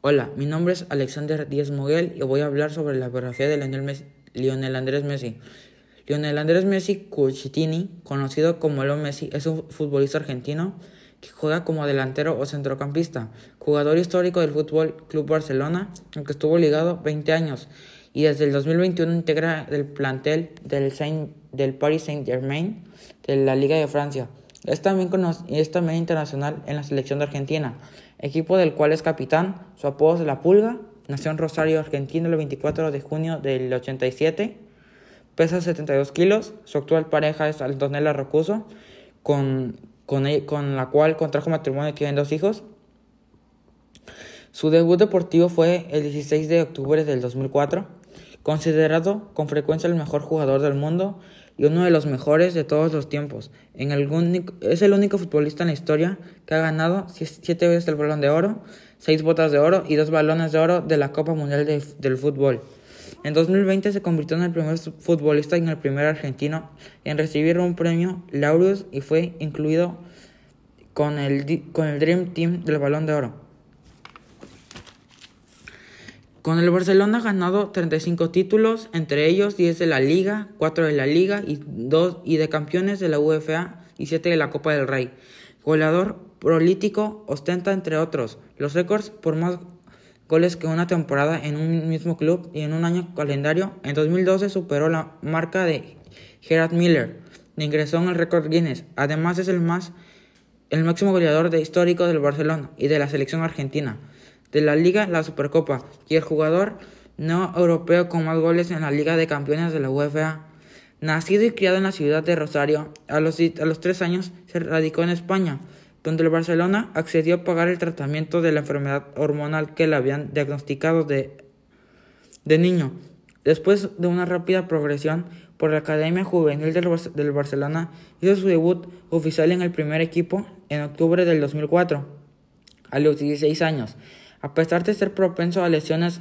Hola, mi nombre es Alexander Díaz Moguel y voy a hablar sobre la biografía de Lionel, Andrés Messi. Lionel Andrés Messi Cucitini, conocido como Leo Messi, es un futbolista argentino que juega como delantero o centrocampista, jugador histórico del Fútbol Club Barcelona, aunque estuvo ligado 20 años y desde el 2021 integra el plantel del, Saint, del Paris Saint-Germain de la Liga de Francia. Es también, es también internacional en la selección de Argentina, equipo del cual es capitán. Su apodo es La Pulga. Nació en Rosario, Argentina, el 24 de junio del 87. Pesa 72 kilos. Su actual pareja es Antonella Rocuso, con, con, con la cual contrajo matrimonio y tienen dos hijos. Su debut deportivo fue el 16 de octubre del 2004, considerado con frecuencia el mejor jugador del mundo y uno de los mejores de todos los tiempos. En es el único futbolista en la historia que ha ganado siete veces el balón de oro, seis botas de oro y dos balones de oro de la Copa Mundial del Fútbol. En 2020 se convirtió en el primer futbolista y en el primer argentino en recibir un premio Laureus y fue incluido con el, con el Dream Team del balón de oro. Con el Barcelona ha ganado 35 títulos, entre ellos 10 de la Liga, 4 de la Liga y, 2, y de campeones de la UEFA y 7 de la Copa del Rey. Goleador prolítico ostenta, entre otros, los récords por más goles que una temporada en un mismo club y en un año calendario. En 2012 superó la marca de Gerard Miller, ingresó en el récord Guinness. Además es el, más, el máximo goleador histórico del Barcelona y de la selección argentina de la Liga, la Supercopa, y el jugador no europeo con más goles en la Liga de Campeones de la UEFA. Nacido y criado en la ciudad de Rosario, a los, a los tres años se radicó en España, donde el Barcelona accedió a pagar el tratamiento de la enfermedad hormonal que le habían diagnosticado de, de niño. Después de una rápida progresión por la Academia Juvenil del, del Barcelona, hizo su debut oficial en el primer equipo en octubre del 2004, a los 16 años. A pesar de ser propenso a lesiones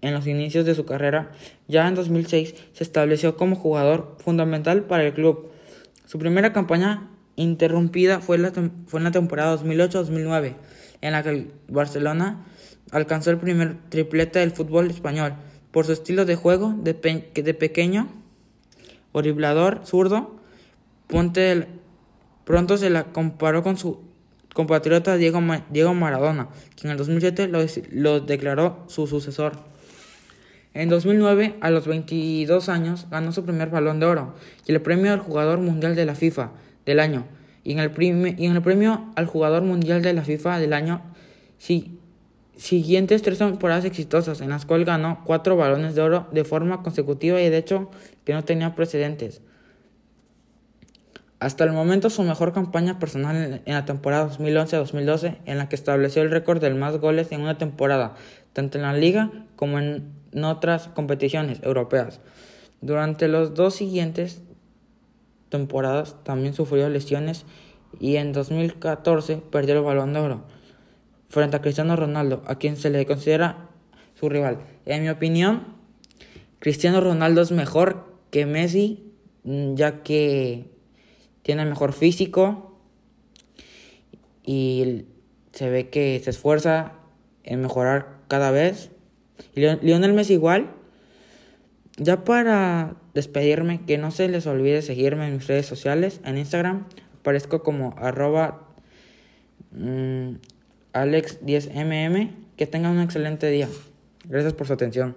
en los inicios de su carrera, ya en 2006 se estableció como jugador fundamental para el club. Su primera campaña interrumpida fue, fue en la temporada 2008-2009, en la que el Barcelona alcanzó el primer triplete del fútbol español. Por su estilo de juego, de, de pequeño, horriblador, zurdo, Ponte pronto se la comparó con su compatriota Diego, Diego Maradona, quien en el 2007 lo, declaró su sucesor. En 2009, a los 22 años, ganó su primer balón de oro y el premio al jugador mundial de la FIFA del año. Y en el, y en el premio al jugador mundial de la FIFA del año, siguientes tres temporadas exitosas, en las cuales ganó cuatro balones de oro de forma consecutiva y de hecho que no tenía precedentes. Hasta el momento su mejor campaña personal en la temporada 2011-2012 en la que estableció el récord de más goles en una temporada, tanto en la liga como en otras competiciones europeas. Durante las dos siguientes temporadas también sufrió lesiones y en 2014 perdió el balón de oro frente a Cristiano Ronaldo, a quien se le considera su rival. En mi opinión, Cristiano Ronaldo es mejor que Messi, ya que tiene mejor físico y se ve que se esfuerza en mejorar cada vez. Lionel Messi igual. Ya para despedirme, que no se les olvide seguirme en mis redes sociales. En Instagram aparezco como arroba mm, alex10mm. Que tengan un excelente día. Gracias por su atención.